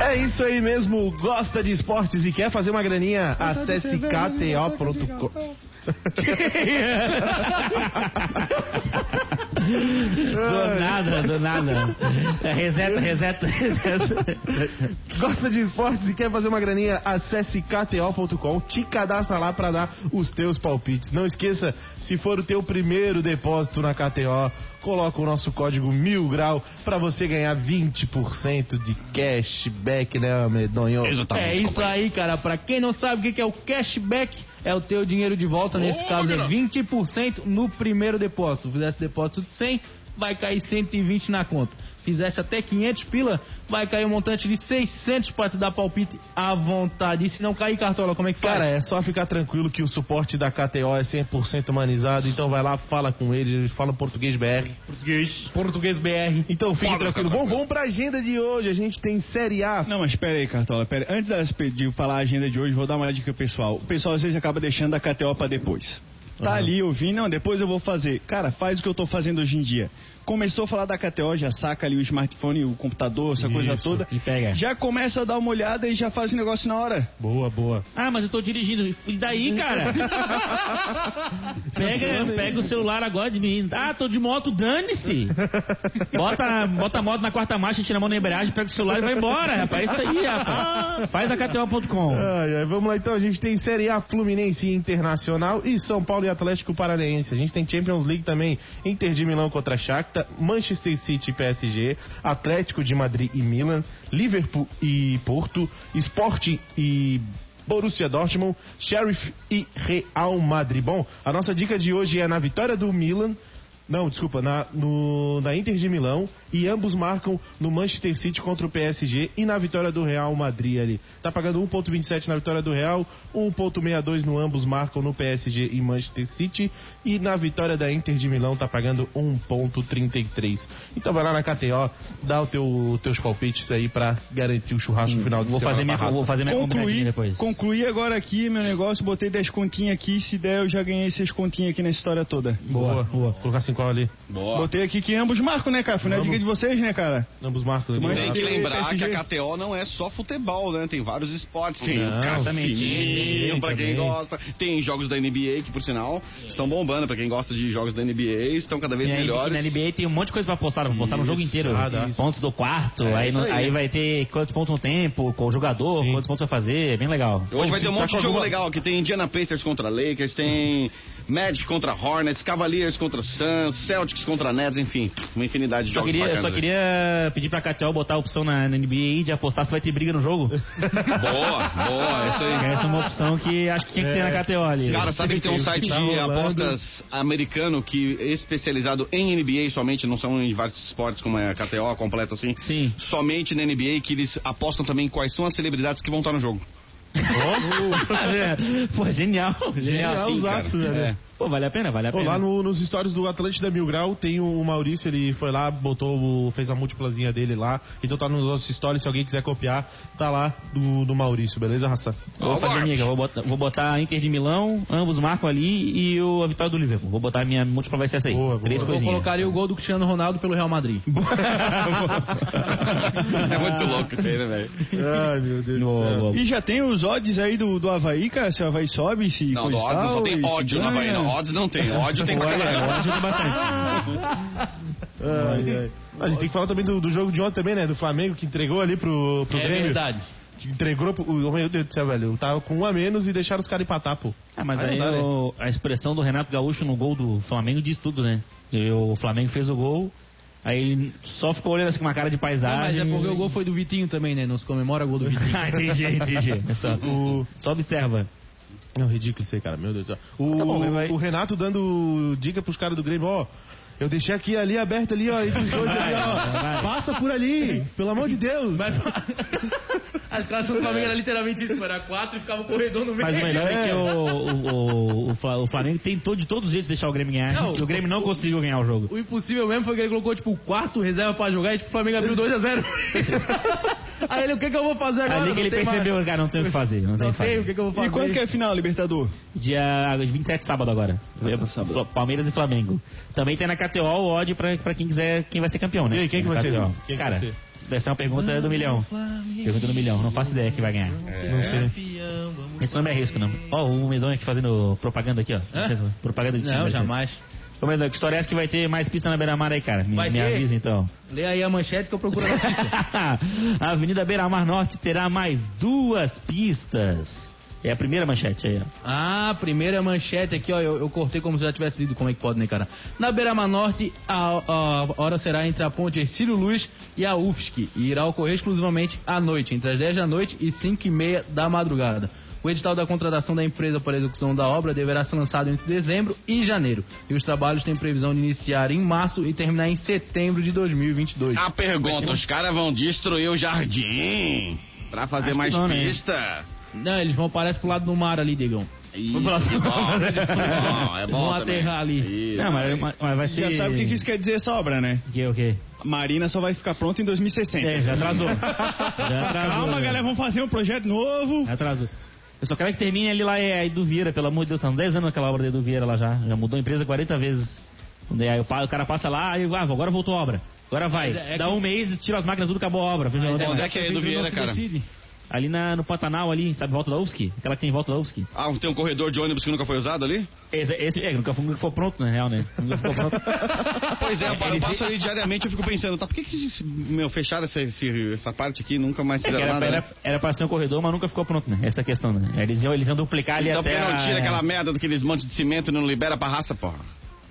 É isso aí mesmo, gosta de esportes e quer fazer uma graninha? Acesse kto.com. Do nada, do nada. É, Reseta, reseta, reseta. Gosta de esportes e quer fazer uma graninha? Acesse kto.com, te cadastra lá pra dar os teus palpites. Não esqueça, se for o teu primeiro depósito na KTO, coloca o nosso código mil grau pra você ganhar 20% de cashback, né, medonho? É isso aí, cara. Pra quem não sabe o que é o cashback, é o teu dinheiro de volta. Nesse caso é 20% no primeiro depósito. Fizesse depósito de 100, vai cair 120 na conta. Fizesse até 500 pila, vai cair um montante de 600 pra te dar palpite à vontade. E se não cair cartola, como é que faz? Cara, é só ficar tranquilo que o suporte da KTO é 100% humanizado, então vai lá, fala com eles, eles falam português BR. português. Português BR. Então fique tranquilo. Bom, vamos pra agenda de hoje, a gente tem Série A. Não, mas pera aí, Cartola, pera aí. Antes de falar a agenda de hoje, vou dar uma olhada aqui pro pessoal. O pessoal às vezes acaba deixando a KTO pra depois. Tá ali ouvindo, não, depois eu vou fazer. Cara, faz o que eu tô fazendo hoje em dia. Começou a falar da KTO, já saca ali o smartphone, o computador, essa coisa Isso. toda. E pega. Já começa a dar uma olhada e já faz o negócio na hora. Boa, boa. Ah, mas eu tô dirigindo. E daí, cara? pega, pega o celular agora de mim. Ah, tô de moto, dane-se. Bota, bota a moto na quarta marcha, tira a mão na embreagem, pega o celular e vai embora, rapaz. É isso aí, rapaz. Faz a KTO.com. Vamos lá então, a gente tem Série A Fluminense Internacional e São Paulo e Atlético Paranaense. A gente tem Champions League também, Inter de Milão contra Manchester City e PSG, Atlético de Madrid e Milan, Liverpool e Porto, Sporting e Borussia Dortmund, Sheriff e Real Madrid. Bom, a nossa dica de hoje é na vitória do Milan Não, desculpa, na, no, na Inter de Milão e ambos marcam no Manchester City contra o PSG e na vitória do Real Madrid ali. Tá pagando 1.27 na vitória do Real, 1.62 no ambos marcam no PSG e Manchester City e na vitória da Inter de Milão tá pagando 1.33. Então vai lá na KTO, dá o teu teus palpites aí pra garantir o churrasco no final do Vou fazer minha, vou fazer minha combinadinha Concluí, depois. concluí agora aqui meu negócio, botei 10 continhas aqui, se der eu já ganhei 6 continhas aqui na história toda. Boa, boa. Colocar 5 ali. Boa. Botei aqui que ambos marcam, né, cara? Foi na dica de vocês, né, cara? Ambos marcam ali. Mas Tem que PSG. lembrar que a KTO não é só futebol, né? Tem vários esportes. Tem Não, cassininho pra quem gosta. Tem jogos da NBA que, por sinal, estão bombando. Pra quem gosta de jogos da NBA, estão cada vez E aí, melhores. na NBA tem um monte de coisa pra postar, vou postar no jogo inteiro. Ah. Pontos do quarto, É, aí, aí. aí vai ter quantos pontos no tempo, com o jogador, Sim. quantos pontos vai fazer, é bem legal. Hoje vai ter um Tá monte com de jogo alguma- legal aqui. Tem Indiana Pacers contra Lakers, tem Magic contra Hornets, Cavaliers contra Suns, Celtics contra Nets, enfim, uma infinidade de Só jogos queria, eu só bacanas aí. queria pedir pra KTO botar a opção na, na NBA aí de apostar se vai ter briga no jogo. Boa, boa, isso aí. Essa é uma opção que acho que tinha que ter na KTO ali. Cara, sabe que tem um site Tá de rolando. apostas americano que é especializado em NBA somente, não são em vários esportes como é a KTO completa assim? Sim. Somente na NBA que eles apostam também quais são as celebridades que vão estar no jogo. Pô, genial. Genial. Genial, Sim, velho. É. Pô, vale a pena, vale a Pô, pena. lá no- nos stories do Atlântida Mil Grau tem o Maurício, ele foi lá, botou, o- fez a múltiplazinha dele lá. Então tá nos nossos stories, se alguém quiser copiar, tá lá do, do Maurício, beleza, Raça? Vou fazer amiga, vou botar, vou botar a Inter de Milão, ambos marcam ali e o, a vitória do Liverpool. Vou botar a minha múltipla vai ser essa aí. Boa, boa. Três Eu vou coisinhas. colocar ali o gol do Cristiano Ronaldo pelo Real Madrid. é muito louco isso aí, né, velho? Ai, meu Deus Boa, do céu. boa. E já tem os odds aí do, do Havaí, cara? Se o Havaí sobe, se Não, do tal, só tem ódio na ganha. Bahia. Não, odds não tem. Ódio tem caralho. eu ajuda bastante. Ai, ai. A gente tem que falar também do, do jogo de ontem também, né? Do Flamengo que entregou ali pro, pro é Grêmio. verdade. Que Entregou pro. Meu Deus do céu, velho. Tava com um a menos e deixaram os caras empatar, pô. Ah, mas Aí aí dá, né? o- a expressão do Renato Gaúcho no gol do Flamengo diz tudo, né? E o Flamengo fez o gol, aí ele só ficou olhando assim com uma cara de Não, mas paisagem. é porque o gol foi do Vitinho também, né? Não se comemora o gol do Vitinho. ah, entendi, entendi. É só, O- só observa. Não, ridículo isso aí, cara. Meu Deus do céu. O, Tá bom, vai. o Renato dando dica pros caras do Grêmio, ó. Eu deixei aqui ali aberto ali, ó, esses dois ali, ó. vai. Passa por ali, pelo amor de Deus. As classes do Flamengo era literalmente isso, era quatro e ficava o corredor no meio. Mas o melhor é que o, o, o, o Flamengo tentou de todos os jeitos deixar o Grêmio ganhar. Não. e o Grêmio não conseguiu ganhar o jogo. O impossível mesmo foi que ele colocou, tipo, o quarto reserva pra jogar e tipo, o Flamengo abriu 2x0. Aí ele, o que que eu vou fazer agora? Ali que Não ele percebeu, mais. cara, não tem o que fazer. Não tem o Não que tem, o fazer. que que eu vou fazer? E quando que é a final, Libertador? Dia 27 sábado agora. Fla- Palmeiras e Flamengo. Também tem na KTO o odd pra, pra quem quiser, quem vai ser campeão, né? E aí, quem que vai ser? Quem que Cara, vai ser? vai ser uma pergunta do milhão. Pergunta do milhão. Não faço ideia quem vai ganhar. Não sei. Esse nome é risco, não. Ó, o Medonho aqui fazendo propaganda aqui, ó. Hã? Propaganda de time. Não, ser. Ô, Medonho, que história é essa que vai ter mais pista na Beira-Mar aí, cara? Me, Vai me ter? avisa então. Lê aí a manchete que eu procuro a notícia. a Avenida Beira-Mar Norte terá mais duas pistas. É a primeira manchete aí, ó. Ah, primeira manchete aqui, ó. Eu, eu cortei como se já tivesse lido. Como é que pode, né, cara? Na Beira-Mar Norte, a, a hora será entre a ponte Ercílio Luz e a UFSC. E irá ocorrer exclusivamente à noite, entre as 10 da noite e 5 e meia da madrugada. O edital da contratação da empresa para a execução da obra deverá ser lançado entre dezembro e janeiro. E os trabalhos têm previsão de iniciar em março e terminar em setembro de 2022. A pergunta, os caras vão destruir o jardim pra fazer Acho mais não, né? pista? Não, eles vão, parece, pro lado do mar ali, Digão. Isso, bom, é bom, é bom aterrar ali. Isso. Não, mas, mas- vai ser. Já sabe o que, isso quer dizer essa obra, né? O que, o que? Marina só vai ficar pronta em 2060. É, já atrasou. Já atrasou. Calma, já. galera, vamos fazer um projeto novo. Já atrasou. Eu só quero que termine ali lá é, a Edu Vieira, pelo amor de Deus, são 10 anos aquela obra da Edu Vieira lá já. Já mudou a empresa 40 vezes. Aí o, cara passa lá e ah, agora voltou a obra. Agora vai. Mas é Dá que- um mês, tira as máquinas, tudo acabou a obra. Veja, Onde é que é Edu Vieira, cara? Ali na, no Pantanal, ali, sabe, volta da UFSC? Aquela que tem em volta da UFSC. Ah, tem um corredor de ônibus que nunca foi usado ali? Esse, esse é, nunca foi, nunca foi pronto, na real, né? Nunca ficou pronto. Pois é, eu Ele- passo ali diariamente eu fico pensando, tá, por que, que meu, fecharam essa, essa parte aqui e nunca mais É fizeram era, nada? era, né? era pra ser um corredor, mas nunca ficou pronto, né? Essa é a questão, né? Eles iam, eles iam duplicar ali Então por até que não a- tira aquela merda daqueles montes de cimento e não libera pra raça, porra?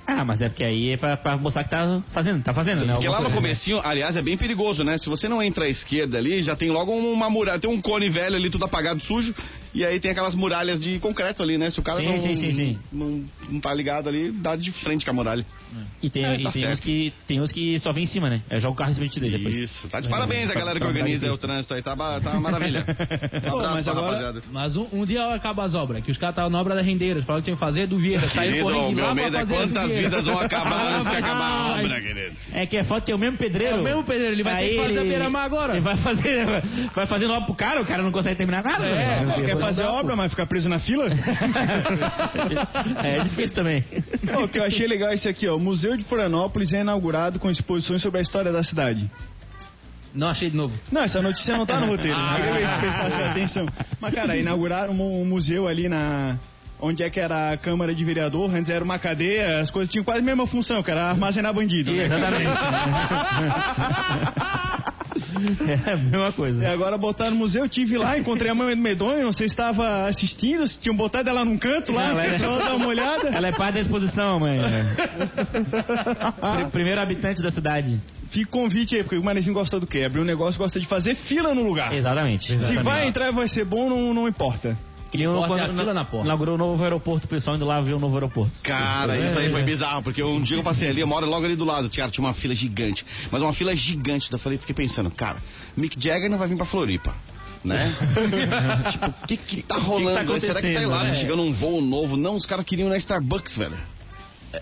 Ah, mas é porque aí é pra, pra mostrar que tá fazendo, tá fazendo, né? Porque lá no coisa, comecinho, aliás, é bem perigoso, né? Se você não entra à esquerda ali, já tem logo uma muralha, tem um cone velho ali, tudo apagado, sujo, E aí tem aquelas muralhas de concreto ali, né? Se o cara Sim, não, sim, sim, sim. Não, não tá ligado ali, dá de frente com a muralha. E tem, É, e tá tem, uns que, tem uns que só vem em cima, né? É, joga o carro em cima de ti daí depois. Isso, tá de parabéns a galera que Tá- tá organiza o trânsito aí, tá, tá uma maravilha. Um Pô, abraço mas agora- rapaziada. Mas um, um dia acaba as obras, que os caras estavam na obra da Rendeiras, falaram que tinham que fazer do Vieira. Saiu correndo meu lá medo é quantas vidas vão acabar antes de acabar a obra, querido. É que é foto ter o mesmo pedreiro. É o mesmo pedreiro, ele vai ter que fazer a beira-mar agora. Ele vai fazer, vai fazer obra pro cara, o cara não consegue terminar nada. É, né? Fazer a obra, mas ficar preso na fila? É difícil também. Pô, o que eu achei legal é esse aqui, ó. O Museu de Florianópolis é inaugurado com exposições sobre a história da cidade. Não achei de novo. Não, essa notícia não tá no roteiro. Ah. Não queria ver se prestasse atenção. Mas, cara, inauguraram um, um museu ali na. Onde é que era a Câmara de Vereador, antes era uma cadeia, as coisas tinham quase a mesma função, que era armazenar bandido. né? Exatamente. É a mesma E coisa. agora botaram no museu, eu tive lá, encontrei a mãe do Medonho, você estava assistindo, tinham botado ela num canto lá, ela é- dá uma olhada. Ela é parte da exposição, mãe. Pri- Primeiro habitante da cidade. Fica o convite aí, porque o Manezinho gosta do quê? Abrir um negócio, gosta de fazer fila no lugar. Exatamente. Se exatamente. vai entrar e vai ser bom, não, não importa. Que nem Importa quando é a fila na- na porta. Inaugurou o novo aeroporto, o pessoal indo lá ver o novo aeroporto. Cara, isso aí foi bizarro, porque um dia eu passei ali, eu moro logo ali do lado, cara, tinha uma fila gigante, mas uma fila gigante, eu falei, fiquei pensando, cara, Mick Jagger não vai vir pra Floripa. Né? tipo, o que que tá rolando? Será que sei lá, acontecendo, né? chegando um voo novo? Não, os caras queriam na Starbucks, velho.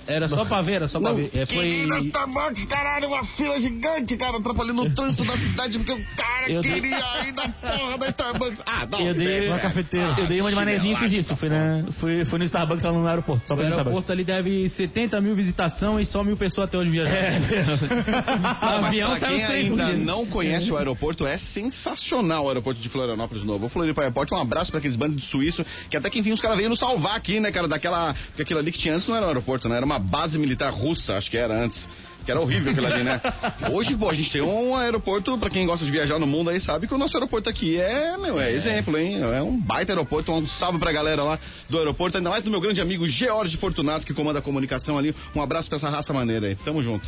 Era só pra ver, era só pra Não, ver. É, foi. Starbucks, caralho, uma fila gigante, cara, atrapalhando o trânsito da cidade, porque o cara Eu dei- queria ir na porra da Starbucks. Ah, não, Eu dei, velho. eu dei uma de manezinho e fiz isso. Fui, na, fui, fui no Starbucks lá no aeroporto, só O pra Starbucks. aeroporto ali deve 70 mil visitação e só mil pessoas até hoje viajando. Ah, mas avião pra quem ainda não conhece o aeroporto, é sensacional o aeroporto de Florianópolis novo. O Floripa Airport, um abraço pra aqueles bandos de suíço, que até que enfim os caras veio nos salvar aqui, né, cara, daquela... Porque aquilo ali que tinha antes não era um aeroporto, né, era uma base militar russa, acho que era antes. Que era horrível aquilo ali, né? Hoje, pô, a gente tem um aeroporto, pra quem gosta de viajar no mundo aí, sabe que o nosso aeroporto aqui é, meu, é exemplo, hein? É um baita aeroporto, um salve pra galera lá do aeroporto, ainda mais do meu grande amigo George Fortunato, que comanda a comunicação ali. Um abraço pra essa raça maneira aí. Tamo junto.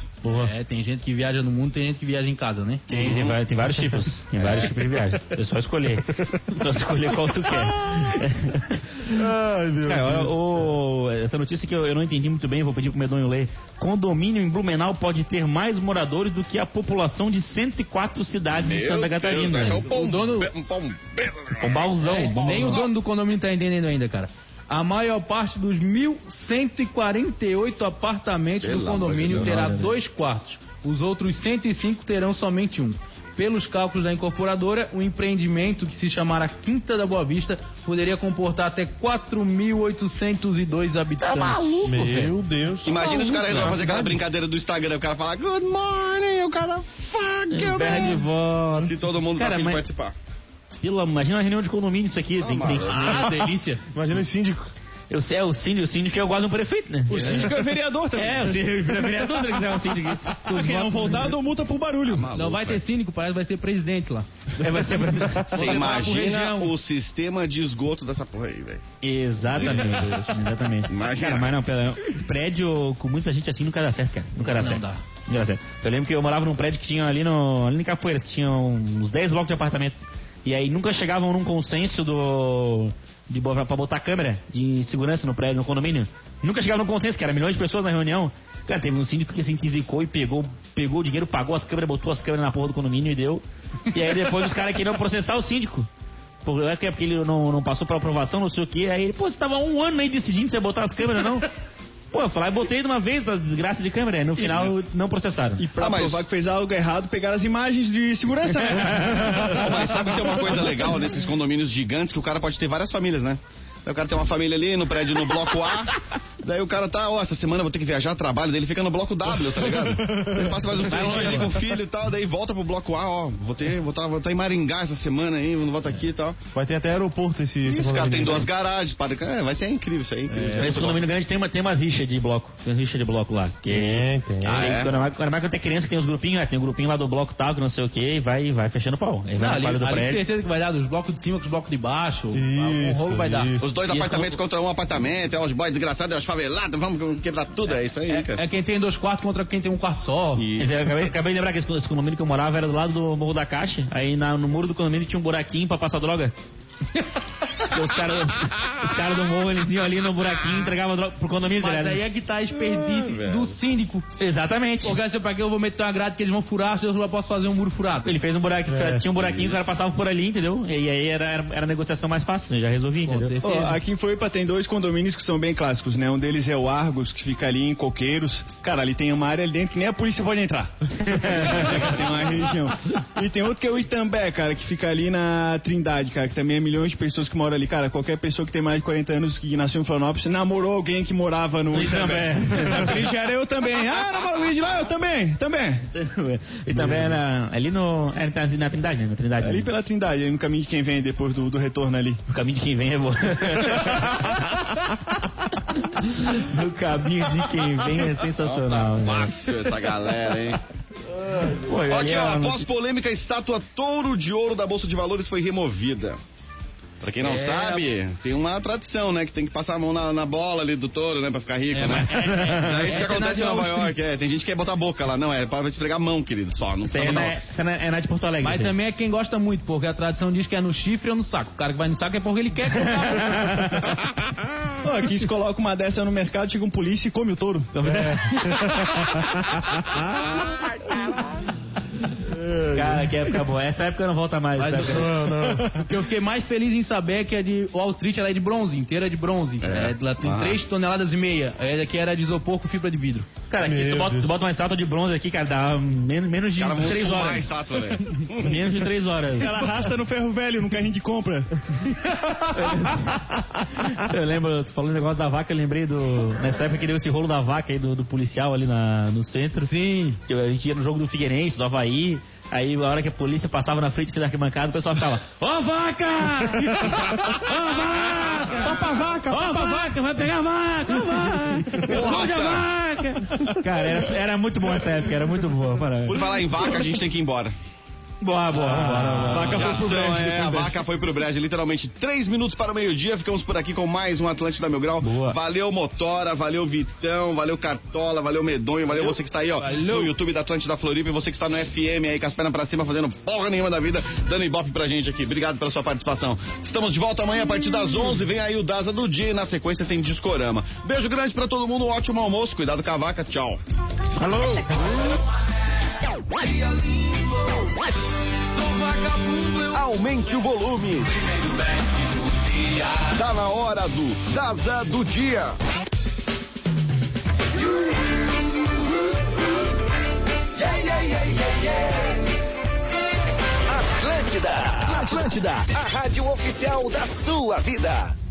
É, tem gente que viaja no mundo, tem gente que viaja em casa, né? Tem, tem, vai- tem vários tipos. Tem vários tipos de viagem. É só escolher. Só escolher qual tu quer. Ai, meu Cara, Deus. o- essa notícia que eu, eu não entendi muito bem, vou pedir pro Medonho ler. Condomínio em Blumenau pode ter mais moradores do que a população de 104 cidades de Santa Catarina. Deus, é um pom- O dono- um pombeiro. Pombalzão. Nem o dono do condomínio tá entendendo ainda, cara. A maior parte dos 1.148 apartamentos Pelo do condomínio terá dois quartos. Os outros 105 terão somente um. Pelos cálculos da incorporadora, o empreendimento, que se chamara Quinta da Boa Vista, poderia comportar até 4.802 habitantes. Meu Deus. Imagina se o cara resolve fazer aquela brincadeira do Instagram, o cara fala Good morning, o cara fuck you, voz. Se todo mundo Cara, tá afim de mas- participar. Pelo, imagina uma reunião de condomínio isso aqui. tem, tem, Ah, delícia. Imagina o síndico. Eu sei, é o síndico, o síndico é igual de um prefeito, né? O síndico é vereador também. É, o síndico é vereador se ele quiser um síndico. Se não voltar, dou multa por barulho. Não vai ter síndico, parece que vai ser presidente lá. É, vai ser Você vai pro imagina o sistema de esgoto dessa porra aí, velho. Exatamente, exatamente. Imagina. Cara, mas não, pera, prédio com muita gente assim nunca dá certo, cara. Nunca dá Não certo. dá. Nunca dá certo. Eu lembro que eu morava num prédio que tinha ali no ali em Capoeiras, que tinha uns 10 blocos de apartamento. E aí nunca chegavam num consenso do de pra botar câmera de segurança no prédio, no condomínio. Nunca chegavam num consenso, que era milhões de pessoas na reunião. Cara, teve um síndico que se zicou e pegou, pegou o dinheiro, pagou as câmeras, botou as câmeras na porra do condomínio e deu. E aí depois os caras queriam processar o síndico. Por- É que é porque ele não, não passou pra aprovação, não sei o que. Aí ele, pô, você tava um ano aí decidindo se ia botar as câmeras, não? Pô, eu falei, botei de uma vez a desgraça de câmera. Aí no final não processaram. E pra Ah, mas- provar que fez algo errado, pegaram as imagens de segurança, né? Mas sabe que tem uma coisa legal nesses condomínios gigantes que o cara pode ter várias famílias, né? Daí o cara tem uma família ali no prédio no bloco A, daí o cara tá, ó, essa semana eu vou ter que viajar, trabalho, daí ele fica no bloco W, tá ligado? Ele passa mais uns três dias ali com o filho e tal, daí volta pro bloco A, ó, vou ter, vou tá, vou tá em Maringá essa semana aí, não volta aqui e tal. Vai ter até aeroporto esse, esse Isso, cara, tem duas garagens, para, é, vai ser incrível isso aí, incrível. Mas esse condomínio grande tem, uma, tem umas rixas de bloco. Tem rixa de bloco lá. Que Tem, tem. Ah, é? Quando, mais, quando quando tem criança que tem os grupinhos, né? tem um grupinho lá do bloco tal, que não sei o que, e vai, vai fechando o pau. Aí vai Não, ali, do ali prédio. certeza que vai dar dos blocos de cima com os blocos de baixo. um Isso, rolo vai dar. isso. Os dois E apartamentos contra um apartamento, é os boys desgraçados, é os favelados, vamos quebrar tudo, é isso aí, cara. É, é quem tem dois quartos contra quem tem um quarto só. Eu acabei, acabei de lembrar que esse, esse condomínio que eu morava era do lado do Morro da Caixa. Aí na- no muro do condomínio tinha um buraquinho pra passar droga. Os caras os caras do morro, eles iam ali no buraquinho entregavam droga pro condomínio Mas dele. aí é que tá a expertise do síndico. Exatamente. Porque assim, pra que eu vou meter uma grade que eles vão furar se eu só posso fazer um muro furado? Ele fez um buraquinho, É, tinha um buraquinho, o cara passava por ali, entendeu? E aí era, era, era a negociação mais fácil, né? já resolvi, Com entendeu? Ó, aqui em Floripa tem dois condomínios que são bem clássicos, né? Um deles é o Argos, que fica ali em Coqueiros. Cara, ali tem uma área ali dentro que nem a polícia pode entrar. tem uma região. E tem outro que é o Itambé, cara, que fica ali na Trindade, cara, que também é milhões de pessoas que moram ali. Cara, qualquer pessoa que tem mais de 40 anos que nasceu em Florianópolis namorou alguém que morava no Itambé. Era eu também. Ah, namorou de lá? Eu também, também. e também era ali no. Era na, na Trindade, né? Na Trindade. Ali pela Trindade, no caminho de quem vem depois do, do retorno ali. O caminho de quem vem é bom. o caminho de quem vem é sensacional. né? Fácil essa galera, hein? Pô, Aqui, ó, após polêmica, a estátua Touro de Ouro da Bolsa de Valores foi removida. Pra quem não É. sabe, tem uma tradição, né? Que tem que passar a mão na, na bola ali do touro, né? Pra ficar rico, É, né? mas- É isso que é acontece em Nova York, é. Tem gente que quer botar a boca lá. Não, é pra esfregar a mão, querido, só. Não tá é, na, isso é na- é na de Porto Alegre. Mas também é quem gosta muito, porque a tradição diz que é no chifre ou no saco. O cara que vai no saco é porque ele quer. Ó, aqui se coloca uma dessa no mercado, chega um polícia e come o touro. Cara, que época boa. Essa época não volta mais. Mas época. Não, não. O que eu fiquei mais feliz em saber é que a de Wall Street ela é de bronze, inteira de bronze. É, ela tem Ah. 3 toneladas e meia. A daqui era de isopor com fibra de vidro. Cara, aqui, se tu, bota, se bota uma estátua de bronze aqui, cara, dá menos, menos de Cara, vamos 3 fumar a horas. estátua, velho. Menos de 3 horas. Ela arrasta no ferro velho, no carrinho de compra. Eu lembro, tu falou o negócio da vaca, eu lembrei do. Nessa época que deu esse rolo da vaca aí do, do policial ali na, no centro. Sim. Que a gente ia no jogo do Figueirense, do Havaí. Aí, a hora que a polícia passava na frente assim, da arquibancada, o pessoal ficava: Ó vaca! Ó vaca! Topa a vaca, Ó vaca, vai pegar a vaca! Ó vaca! Esconde a vaca! Cara, era, era muito bom essa época, era muito boa. Para... Por falar em vaca, a gente tem que ir embora. Boa, boa, vambora, vambora. A vaca foi pro brejo é, a vaca foi pro brejo, literalmente três minutos para o meio-dia. Ficamos por aqui com mais um Atlântida Mil Grau. Boa. Valeu Motora, valeu Vitão, valeu Cartola, valeu Medonho, valeu, você que está aí, ó, Valeu. no YouTube da Atlântida Floripa e você que está no FM aí com as pernas pra cima fazendo porra nenhuma da vida, dando ibope pra gente aqui. Obrigado pela sua participação. Estamos de volta amanhã a partir das 11. Vem aí o Daza do dia e na sequência tem Discorama. Beijo grande pra todo mundo, um ótimo almoço. Cuidado com a vaca. Tchau. Aumente o volume. Tá na hora do Daza do Dia. Atlântida, Atlântida, a rádio oficial da sua vida.